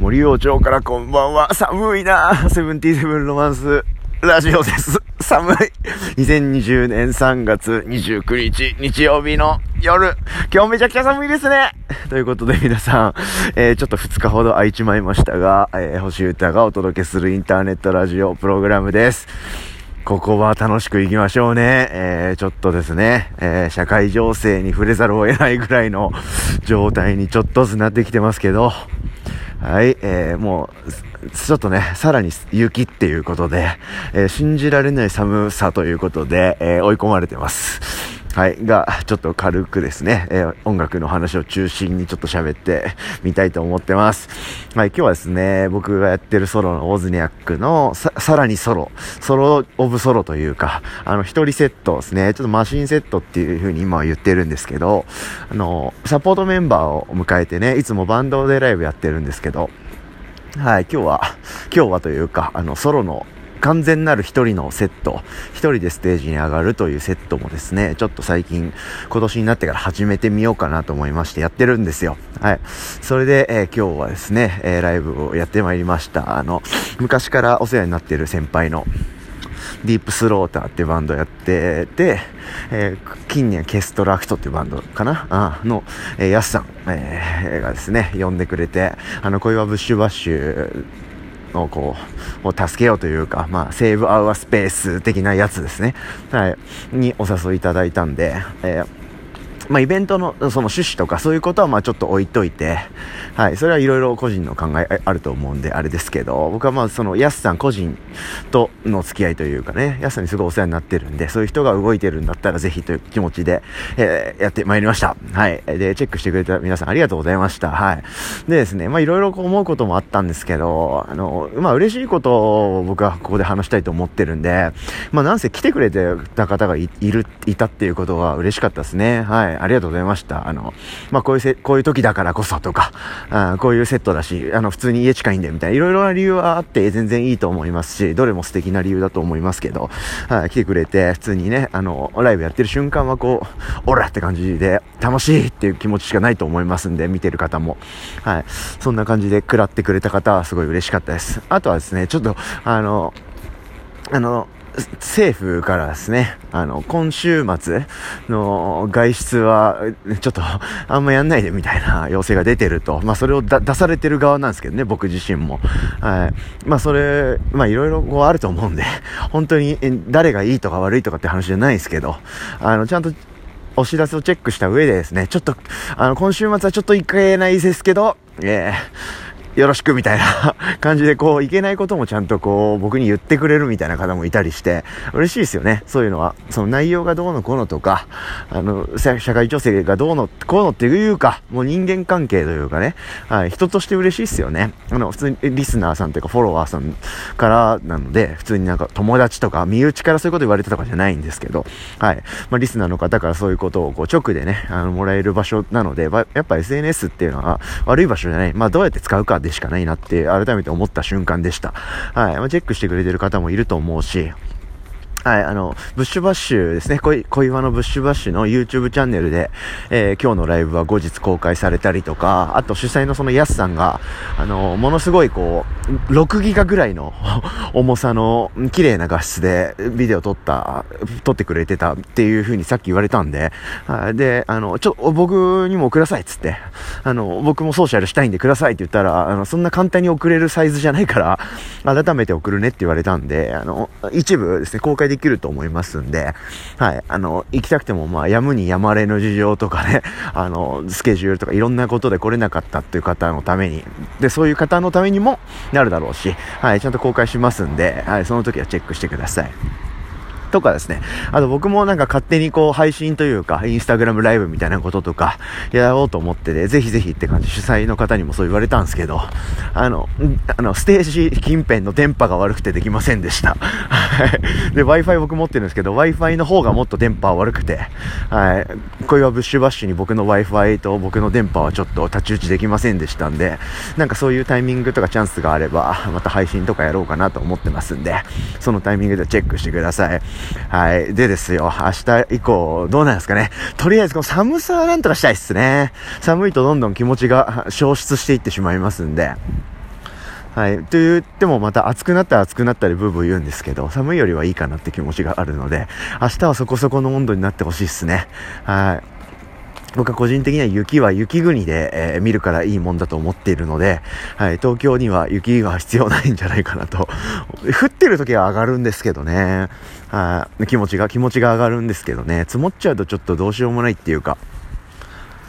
森王町からこんばんは。寒いなセブンティーセブンロマンスラジオです。寒い。2020年3月29日日曜日の夜。今日めちゃくちゃ寒いですね。ということで皆さん、えー、ちょっと2日ほど空いちまいましたが、えー、星歌がお届けするインターネットラジオプログラムです。ここは楽しく行きましょうね。えー、ちょっとですね、えー、社会情勢に触れざるを得ないぐらいの状態にちょっとずつなってきてますけど、はい、えー、もう、ちょっとね、さらに雪っていうことで、えー、信じられない寒さということで、えー、追い込まれてます。はい。が、ちょっと軽くですね、えー、音楽の話を中心にちょっと喋ってみたいと思ってます。はい。今日はですね、僕がやってるソロのオズニャックのさ、さらにソロ、ソロオブソロというか、あの、一人セットですね、ちょっとマシンセットっていう風に今は言ってるんですけど、あの、サポートメンバーを迎えてね、いつもバンドでライブやってるんですけど、はい、今日は、今日はというか、あの、ソロの完全なる一人のセット、一人でステージに上がるというセットもですね、ちょっと最近、今年になってから始めてみようかなと思いましてやってるんですよ。はい。それで、えー、今日はですね、えー、ライブをやってまいりました。あの、昔からお世話になっている先輩の、ディープスローターってバンドやってて、えー、近年ケストラクトっていうバンドかな？あの、えー、ヤスさん、えー、がですね、呼んでくれて、あの、恋はブッシュバッシュをこう、を助けようというか、まあ、セーブアウアスペース的なやつですね。はい。にお誘いいただいたんで、えーまあ、イベントのその趣旨とかそういうことはまあちょっと置いといて、はい、それはいろいろ個人の考えあると思うんであれですけど、僕はまあそのヤスさん個人との付き合いというかね、ヤスさんにすごいお世話になってるんで、そういう人が動いてるんだったらぜひという気持ちで、えー、やってまいりました。はい。で、チェックしてくれた皆さんありがとうございました。はい。でですね、まあいろいろ思うこともあったんですけど、あの、まあ嬉しいことを僕はここで話したいと思ってるんで、まあなんせ来てくれてた方がいる、いたっていうことが嬉しかったですね。はい。ありがとうございました。あの、まあ、こういうせ、こういう時だからこそとか、あこういうセットだし、あの、普通に家近いんで、みたいな、いろいろな理由はあって全然いいと思いますし、どれも素敵な理由だと思いますけど、はい、来てくれて、普通にね、あの、ライブやってる瞬間はこう、オラって感じで、楽しいっていう気持ちしかないと思いますんで、見てる方も。はい。そんな感じで食らってくれた方はすごい嬉しかったです。あとはですね、ちょっと、あの、あの、政府からですね、あの、今週末の外出は、ちょっと、あんまやんないでみたいな要請が出てると。まあ、それを出されてる側なんですけどね、僕自身も。はい。まあ、それ、まあ、いろいろこうあると思うんで、本当に誰がいいとか悪いとかって話じゃないですけど、あの、ちゃんと、お知らせをチェックした上でですね、ちょっと、あの、今週末はちょっと行けないですけど、えーよろしくみたいな 感じでこう、いけないこともちゃんとこう、僕に言ってくれるみたいな方もいたりして、嬉しいですよね。そういうのは。その内容がどうのこうのとか、あの、社会情勢がどうのこうのっていうか、もう人間関係というかね、はい、人として嬉しいですよね。あの、普通にリスナーさんというかフォロワーさんからなので、普通になんか友達とか身内からそういうこと言われてたとかじゃないんですけど、はい。まあ、リスナーの方からそういうことをこう直でね、あの、もらえる場所なので、やっぱ SNS っていうのは悪い場所じゃない。まあ、どうやって使うかでしかないなって改めて思った瞬間でした。はい。まあ、チェックしてくれてる方もいると思うし、はい、あの、ブッシュバッシュですね。恋、恋話のブッシュバッシュの YouTube チャンネルで、えー、今日のライブは後日公開されたりとか、あと主催のそのヤスさんが、あの、ものすごいこう、6ギガぐらいの 重さの綺麗な画質でビデオ撮った、撮ってくれてたっていう風にさっき言われたんで、で、あの、ちょ、僕にもくださいっつって、あの、僕もソーシャルしたいんでくださいって言ったら、あの、そんな簡単に送れるサイズじゃないから、改めて送るねって言われたんで、あの、一部ですね、公開できると思いますんで、はい、あの、行きたくても、まあ、やむにやまれの事情とかね、あの、スケジュールとかいろんなことで来れなかったっていう方のために、で、そういう方のためにもなるだろうし、はい、ちゃんと公開しますんで、はい、その時はチェックしてください。とかですね。あと僕もなんか勝手にこう配信というか、インスタグラムライブみたいなこととか、やろうと思ってて、ぜひぜひって感じ、主催の方にもそう言われたんですけど、あの、あの、ステージ近辺の電波が悪くてできませんでした。はい。で、Wi-Fi 僕持ってるんですけど、Wi-Fi の方がもっと電波悪くて、はい。これはブッシュバッシュに僕の Wi-Fi と僕の電波はちょっと太刀打ちできませんでしたんで、なんかそういうタイミングとかチャンスがあれば、また配信とかやろうかなと思ってますんで、そのタイミングでチェックしてください。はい。でですよ、明日以降、どうなんですかね。とりあえずこの寒さはなんとかしたいっすね。寒いとどんどん気持ちが消失していってしまいますんで。はい。と言ってもまた暑くなったら暑くなったりブーブー言うんですけど、寒いよりはいいかなって気持ちがあるので、明日はそこそこの温度になってほしいっすね。はい。僕は個人的には雪は雪国で、えー、見るからいいもんだと思っているので、はい、東京には雪が必要ないんじゃないかなと。降ってる時は上がるんですけどね。あ、気持ちが、気持ちが上がるんですけどね。積もっちゃうとちょっとどうしようもないっていうか、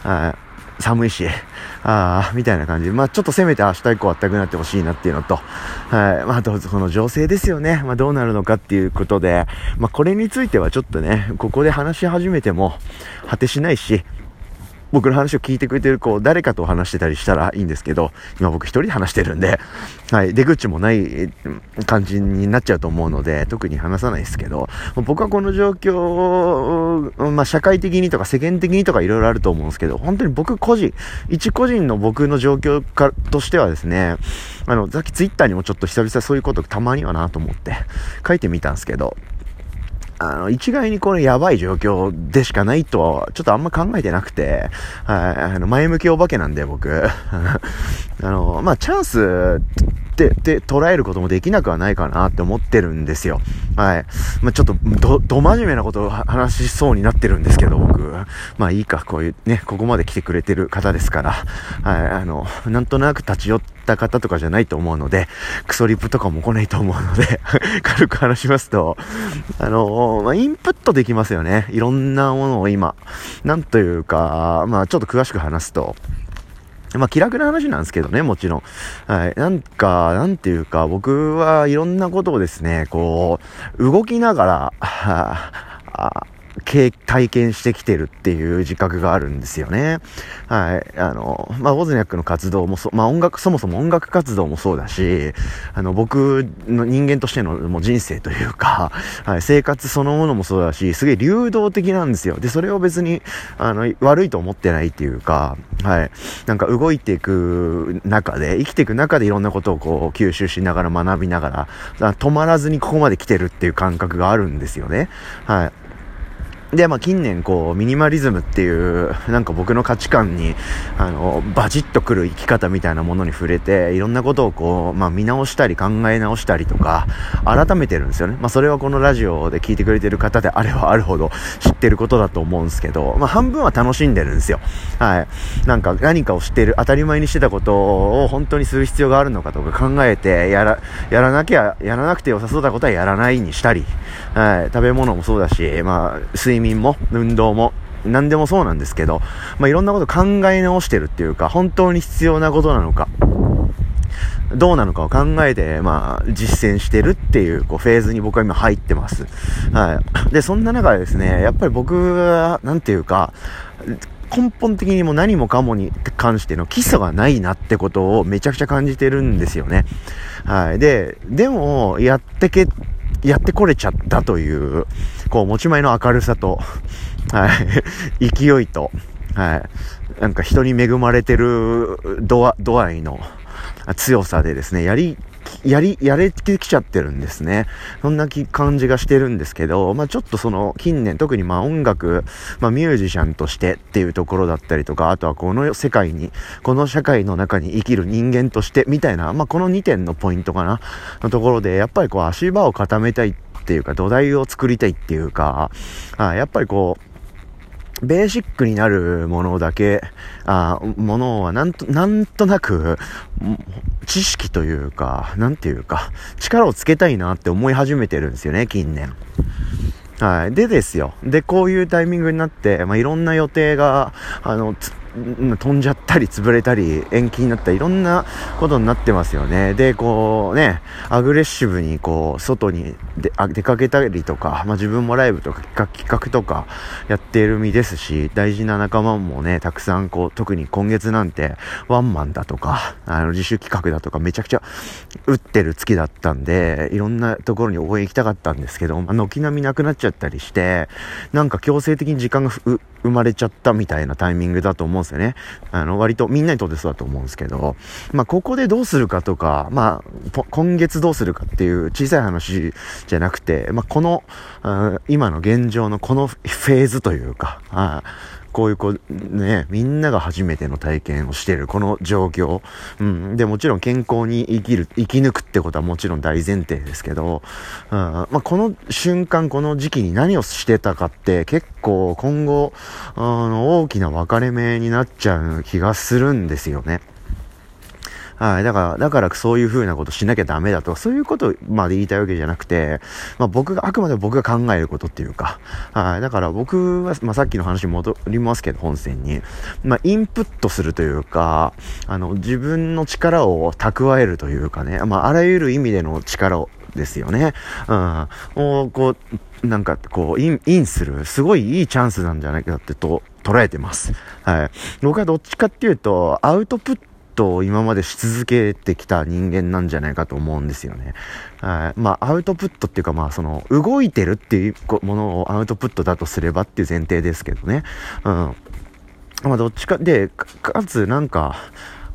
はい、寒いし、ああ、みたいな感じ。で、まあちょっとせめて明日以降あったくなってほしいなっていうのと、はい、まあどうぞこの情勢ですよね、まあどうなるのかっていうことで、まあこれについてはちょっとね、ここで話し始めても果てしないし、僕の話を聞いてくれてる子、誰かと話してたりしたらいいんですけど、今僕一人で話してるんで、はい、出口もない感じになっちゃうと思うので、特に話さないですけど、僕はこの状況、まあ、社会的にとか世間的にとかいろいろあると思うんですけど、本当に僕個人、一個人の僕の状況かとしてはですね、あの、さっきツイッターにもちょっと久々そういうことたまにはなと思って書いてみたんですけど、あの、一概にこのやばい状況でしかないとは、ちょっとあんま考えてなくて、はい、あの、前向きお化けなんで僕。あの、まあ、チャンスって、って捉えることもできなくはないかなって思ってるんですよ。はい。まあ、ちょっと、ど、ど真面目なことを話しそうになってるんですけど、僕。まあいいか、こういうね、ここまで来てくれてる方ですから、はい、あの、なんとなく立ち寄った方とかじゃないと思うので、クソリプとかも来ないと思うので 軽く話しますと、あの、まあ、インプットできますよね。いろんなものを今。なんというか、まあちょっと詳しく話すと、まあ、気楽な話なんですけどね、もちろん。はい。なんか、なんていうか、僕はいろんなことをですね、こう、動きながら、あ体験してきてるっていう自覚があるんですよね。はい。あの、まあ、ウォズニャックの活動もそ、まあ、音楽、そもそも音楽活動もそうだし、あの、僕の人間としてのもう人生というか、はい、生活そのものもそうだし、すげえ流動的なんですよ。で、それを別に、あの、悪いと思ってないっていうか、はい。なんか動いていく中で、生きていく中でいろんなことをこう、吸収しながら学びながら、止まらずにここまで来てるっていう感覚があるんですよね。はい。で、まあ近年こう、ミニマリズムっていう、なんか僕の価値観に、あの、バチッとくる生き方みたいなものに触れて、いろんなことをこう、まあ見直したり考え直したりとか、改めてるんですよね。まあそれはこのラジオで聞いてくれてる方であればあるほど知ってることだと思うんですけど、まあ半分は楽しんでるんですよ。はい。なんか何かを知ってる、当たり前にしてたことを本当にする必要があるのかとか考えて、やら、やらなきゃ、やらなくて良さそうなことはやらないにしたり、はい。食べ物もそうだし、まあ、睡眠も、運動も、何でもそうなんですけど、まあ、いろんなこと考え直してるっていうか、本当に必要なことなのか、どうなのかを考えて、まあ、実践してるっていう、こう、フェーズに僕は今入ってます。はい。で、そんな中でですね、やっぱり僕は、なんていうか、根本的にも何もかもに関しての基礎がないなってことをめちゃくちゃ感じてるんですよね。はい。で、でも、やってけやってこれちゃったという、こう、持ち前の明るさと、はい、勢いと、はい、なんか人に恵まれてる度合度合いの強さでですね、やりやり、やれてきちゃってるんですね。そんな感じがしてるんですけど、まあちょっとその近年、特にまあ音楽、まあミュージシャンとしてっていうところだったりとか、あとはこの世界に、この社会の中に生きる人間としてみたいな、まあこの2点のポイントかな、のところで、やっぱりこう足場を固めたいってっていうか、土台を作りたいっていうか、あやっぱりこう、ベーシックになるものだけ、あものはなんと、なんとなく、知識というか、なんていうか、力をつけたいなって思い始めてるんですよね、近年。はい。でですよ。で、こういうタイミングになって、まあ、いろんな予定が、あの、飛んじゃったり潰れたり延期になったりいろんなことになってますよね。で、こうね、アグレッシブにこう、外にで出かけたりとか、まあ、自分もライブとか企画とかやっている身ですし、大事な仲間もね、たくさんこう、特に今月なんてワンマンだとか、あの自主企画だとかめちゃくちゃ打ってる月だったんで、いろんなところに応援行きたかったんですけど、あ、軒並みなくなっちゃったりして、なんか強制的に時間が生まれちゃったみたいなタイミングだと思うんですよね。あの、割とみんなにとってそうだと思うんですけど、まあ、ここでどうするかとか、まあ、今月どうするかっていう小さい話じゃなくて、まあ、この、今の現状のこのフェーズというか、あこういうこう、ね、みんなが初めての体験をしてる、この状況。うん。で、もちろん健康に生きる、生き抜くってことはもちろん大前提ですけど、うん、まあ、この瞬間、この時期に何をしてたかって結構今後、あの、大きな分かれ目になっちゃう気がするんですよね。はい。だから、だからそういう風なことしなきゃダメだとか、そういうことまで言いたいわけじゃなくて、まあ僕が、あくまで僕が考えることっていうか、はい。だから僕は、まあさっきの話に戻りますけど、本線に。まあインプットするというか、あの、自分の力を蓄えるというかね、まああらゆる意味での力を、ですよね。うん。もう、こう、なんか、こう、イン、インする、すごいいいチャンスなんじゃないかってと、捉えてます。はい。僕はどっちかっていうと、アウトプット今までし続けてきた人間なんじゃないかと思うんですよね。は。まあ、アウトプットっていうか、まあ、その、動いてるっていうものをアウトプットだとすればっていう前提ですけどね。うん。まあ、どっちかで、かつ、なんか、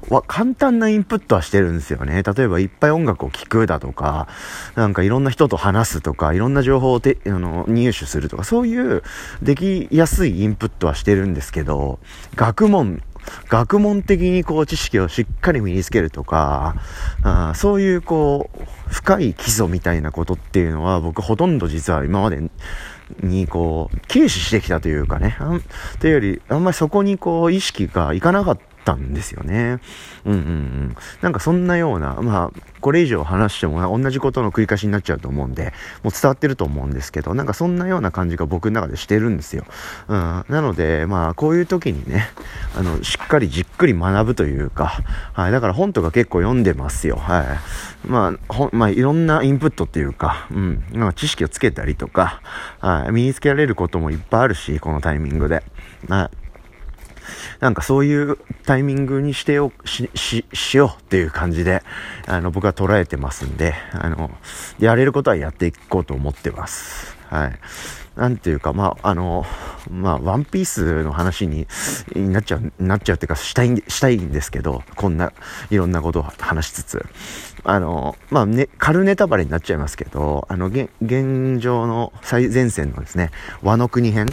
は簡単なインプットはしてるんですよね。例えばいっぱい音楽を聴くだとか、なんかいろんな人と話すとか、いろんな情報をてあの入手するとか、そういうできやすいインプットはしてるんですけど、学問学問的にこう知識をしっかり身につけるとか、あそういうこう、深い基礎みたいなことっていうのは僕ほとんど実は今までにこう、軽視してきたというかね、というより、あんまりそこにこう意識がいかなかったったんですよね。うんうんうん。なんかそんなような、まあ、これ以上話しても同じことの繰り返しになっちゃうと思うんで、もう伝わってると思うんですけど、なんかそんなような感じが僕の中でしてるんですよ。うん。なので、まあ、こういう時にね、あの、しっかりじっくり学ぶというか、はい。だから本とか結構読んでますよ。はい。まあ、ほまあ、いろんなインプットっていうか、うん。なんか知識をつけたりとか、はい。身につけられることもいっぱいあるし、このタイミングで。はい。なんかそういうタイミングにしてよ、し、し、しようっていう感じで、あの、僕は捉えてますんで、あの、やれることはやっていこうと思ってます。はい。なんていうか、まあ、あの、まあ、ワンピースの話になっちゃう、なっちゃうっていうか、したい、したいんですけど、こんな、いろんなことを話しつつ、あの、まあ、ね、軽ネタバレになっちゃいますけど、あの、現、現状の最前線のですね、和の国編、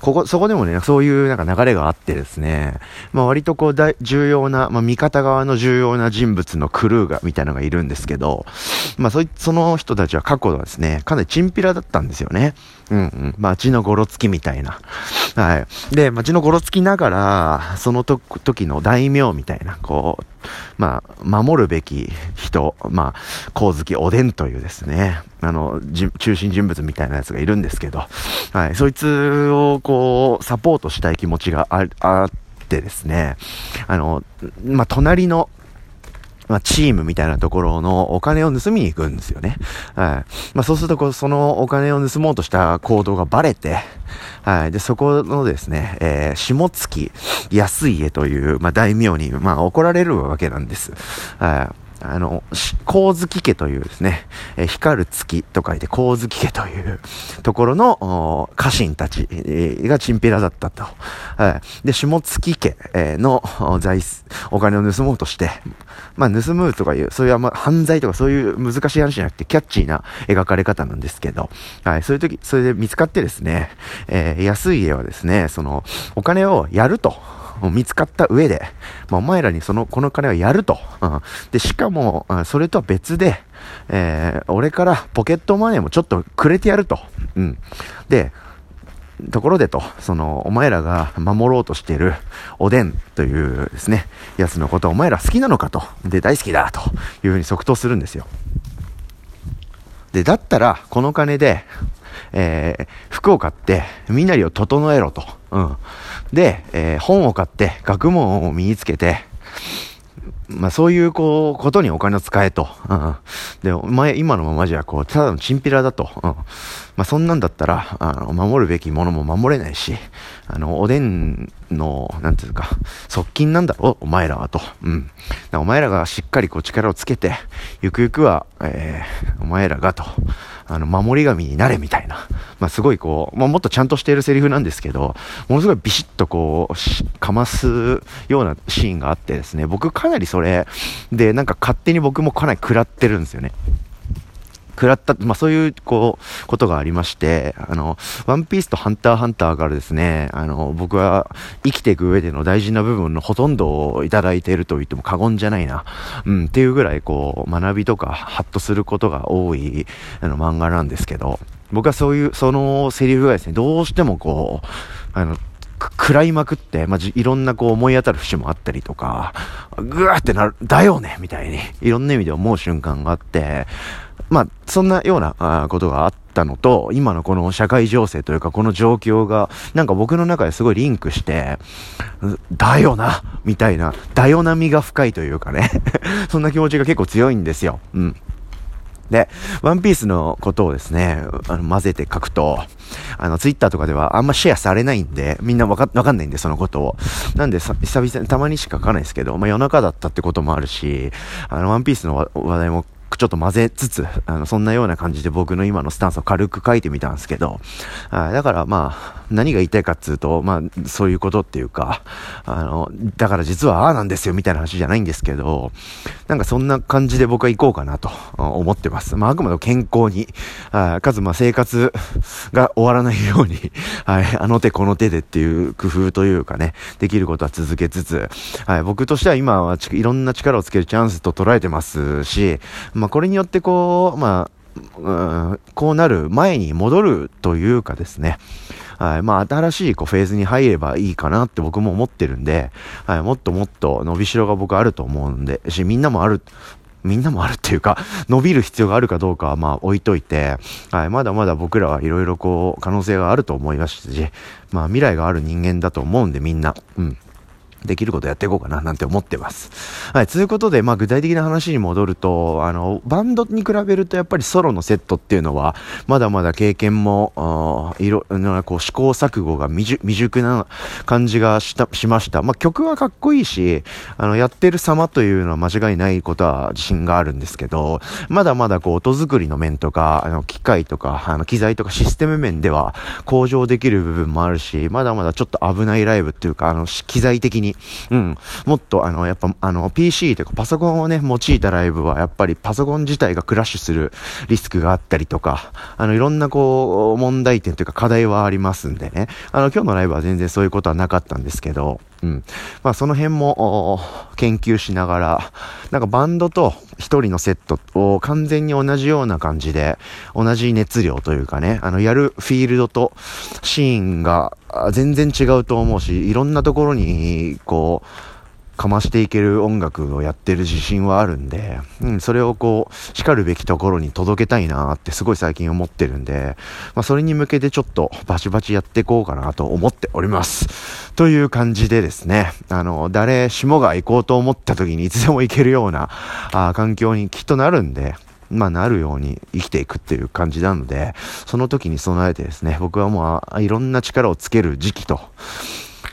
ここ、そこでもね、そういうなんか流れがあってですね、まあ割とこう大、重要な、まあ味方側の重要な人物のクルーが、みたいなのがいるんですけど、まあそい、その人たちは過去はですね、かなりチンピラだったんですよね。うんうん。街のゴロつきみたいな。はい。で、街のゴロつきながら、そのと時の大名みたいな、こう、まあ、守るべき人、まあ、光月おでんというですね、あの、中心人物みたいなやつがいるんですけど、はい、そいつをこう、サポートしたい気持ちがあってですね、あの、まあ、隣のまあ、チームみたいなところのお金を盗みに行くんですよね。はい。まあ、そうすると、そのお金を盗もうとした行動がバレて、はい。で、そこのですね、えー、下月安家という、まあ、大名に、まあ、怒られるわけなんです。はい。あの、光月家というですね、えー、光る月と書いて光月家という ところの家臣たちがチンピラだったと。はい。で、下月家の財、お金を盗もうとして、まあ、盗むとかいう、そういうあんま犯罪とかそういう難しい話じゃなくて、キャッチーな描かれ方なんですけど、はい。そういう時、それで見つかってですね、えー、安い家はですね、その、お金をやると。見つかった上で、まあ、お前らにその、この金はやると。うん、で、しかも、それとは別で、えー、俺からポケットマネーもちょっとくれてやると。うん。で、ところでと、その、お前らが守ろうとしているおでんというですね、やつのことお前ら好きなのかと。で、大好きだというふうに即答するんですよ。で、だったら、この金で、えー、服を買って、身なりを整えろと。うん。で、えー、本を買って、学問を身につけて、まあそういうこう、ことにお金を使えと。うん。で、お前今のままじゃこう、ただのチンピラだと。うん。まあそんなんだったら、あの、守るべきものも守れないし、あの、おでんの、なんていうか、側近なんだろうお前らはと。うん。お前らがしっかりこう力をつけて、ゆくゆくは、えー、お前らがと。あの、守り神になれみたいな。まあ、すごいこう、まあ、もっとちゃんとしているセリフなんですけど、ものすごいビシッとこう、かますようなシーンがあってですね、僕かなりそれで、なんか勝手に僕もかなり食らってるんですよね。食らった、まあそういう、こう、ことがありまして、あの、ワンピースとハンターハンターからですね、あの、僕は生きていく上での大事な部分のほとんどをいただいていると言っても過言じゃないな。うん、っていうぐらい、こう、学びとか、ハッとすることが多い、あの、漫画なんですけど、僕はそういう、そのセリフがですね、どうしてもこう、あの、食らいまくって、まあ、いろんなこう思い当たる節もあったりとか、ぐわーってなる、だよねみたいに、いろんな意味で思う瞬間があって、まあ、そんなようなことがあったのと、今のこの社会情勢というか、この状況が、なんか僕の中ですごいリンクして、だよなみたいな、だよなみが深いというかね そんな気持ちが結構強いんですよ。うん。で、ワンピースのことをですね、あの、混ぜて書くと、あの、ツイッターとかではあんまシェアされないんで、みんなわか、わかんないんで、そのことを。なんで、久々にたまにしか書かないですけど、まあ夜中だったってこともあるし、あの、ワンピースの話題もちょっと混ぜつつ、あの、そんなような感じで僕の今のスタンスを軽く書いてみたんですけど、あだからまあ、何が言いたいかっつうと、まあ、そういうことっていうか、あの、だから実はああなんですよみたいな話じゃないんですけど、なんかそんな感じで僕は行こうかなと思ってます。まあ、あくまで健康に、あかつまあ生活が終わらないように、はい、あの手この手でっていう工夫というかね、できることは続けつつ、はい、僕としては今はいろんな力をつけるチャンスと捉えてますし、まあこれによってこう、まあ、うん、こうなる前に戻るというかですね、はい、まあ新しいこうフェーズに入ればいいかなって僕も思ってるんで、はい、もっともっと伸びしろが僕あると思うんで、し、みんなもある、みんなもあるっていうか、伸びる必要があるかどうかはまあ置いといて、はい、まだまだ僕らはいろいろこう可能性があると思いますし、まあ未来がある人間だと思うんでみんな、うん。できることやっていこうかななんて思ってます。はい。ということで、まあ具体的な話に戻ると、あの、バンドに比べるとやっぱりソロのセットっていうのは、まだまだ経験も、いろ、こう試行錯誤が未熟な感じがした、しました。まあ曲はかっこいいし、あの、やってる様というのは間違いないことは自信があるんですけど、まだまだこう音作りの面とか、あの、機械とか、あの、機材とかシステム面では向上できる部分もあるし、まだまだちょっと危ないライブっていうか、あの、機材的にに、うん、もっとあの、やっぱあの、PC というかパソコンをね、用いたライブはやっぱりパソコン自体がクラッシュするリスクがあったりとか、あの、いろんなこう、問題点というか課題はありますんでね、あの、今日のライブは全然そういうことはなかったんですけど、うん。まあその辺も研究しながら、なんかバンドと一人のセットを完全に同じような感じで、同じ熱量というかね、あのやるフィールドとシーンが全然違うと思うし、いろんなところに、こう、かましていける音楽をやってる自信はあるんで、うん、それをこう、叱るべきところに届けたいなってすごい最近思ってるんで、まあそれに向けてちょっとバチバチやっていこうかなと思っております。という感じでですね、あの、誰しもが行こうと思った時にいつでも行けるような、あ環境にきっとなるんで、まあ、なるように生きていくっていう感じなので、その時に備えてですね、僕はもう、いろんな力をつける時期と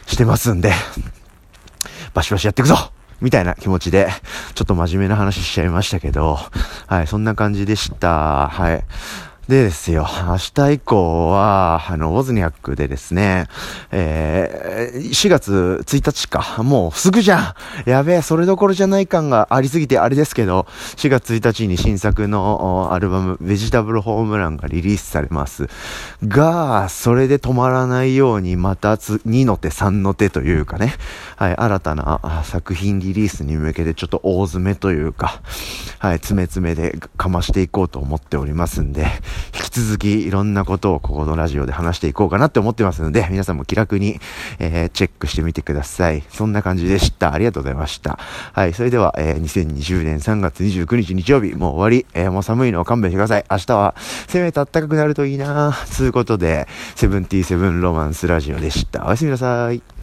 してますんで、バシバシやっていくぞみたいな気持ちで、ちょっと真面目な話しちゃいましたけど、はい、そんな感じでした。はい。でですよ、明日以降は、あの、ウォズニャックでですね、えー、4月1日か、もうすぐじゃんやべえ、それどころじゃない感がありすぎてあれですけど、4月1日に新作のアルバム、ベジタブルホームランがリリースされます。が、それで止まらないように、またつ2の手、3の手というかね、はい、新たな作品リリースに向けてちょっと大詰めというか、はい、詰め詰めでかましていこうと思っておりますんで、引き続きいろんなことをここのラジオで話していこうかなって思ってますので、皆さんも気楽に、えー、チェックしてみてください。そんな感じでした。ありがとうございました。はい、それでは、えー、2020年3月29日日曜日、もう終わり、えー、もう寒いのを勘弁してください。明日は、せめて暖かくなるといいなつうことで、セブンティーセブンロマンスラジオでした。おやすみなさい。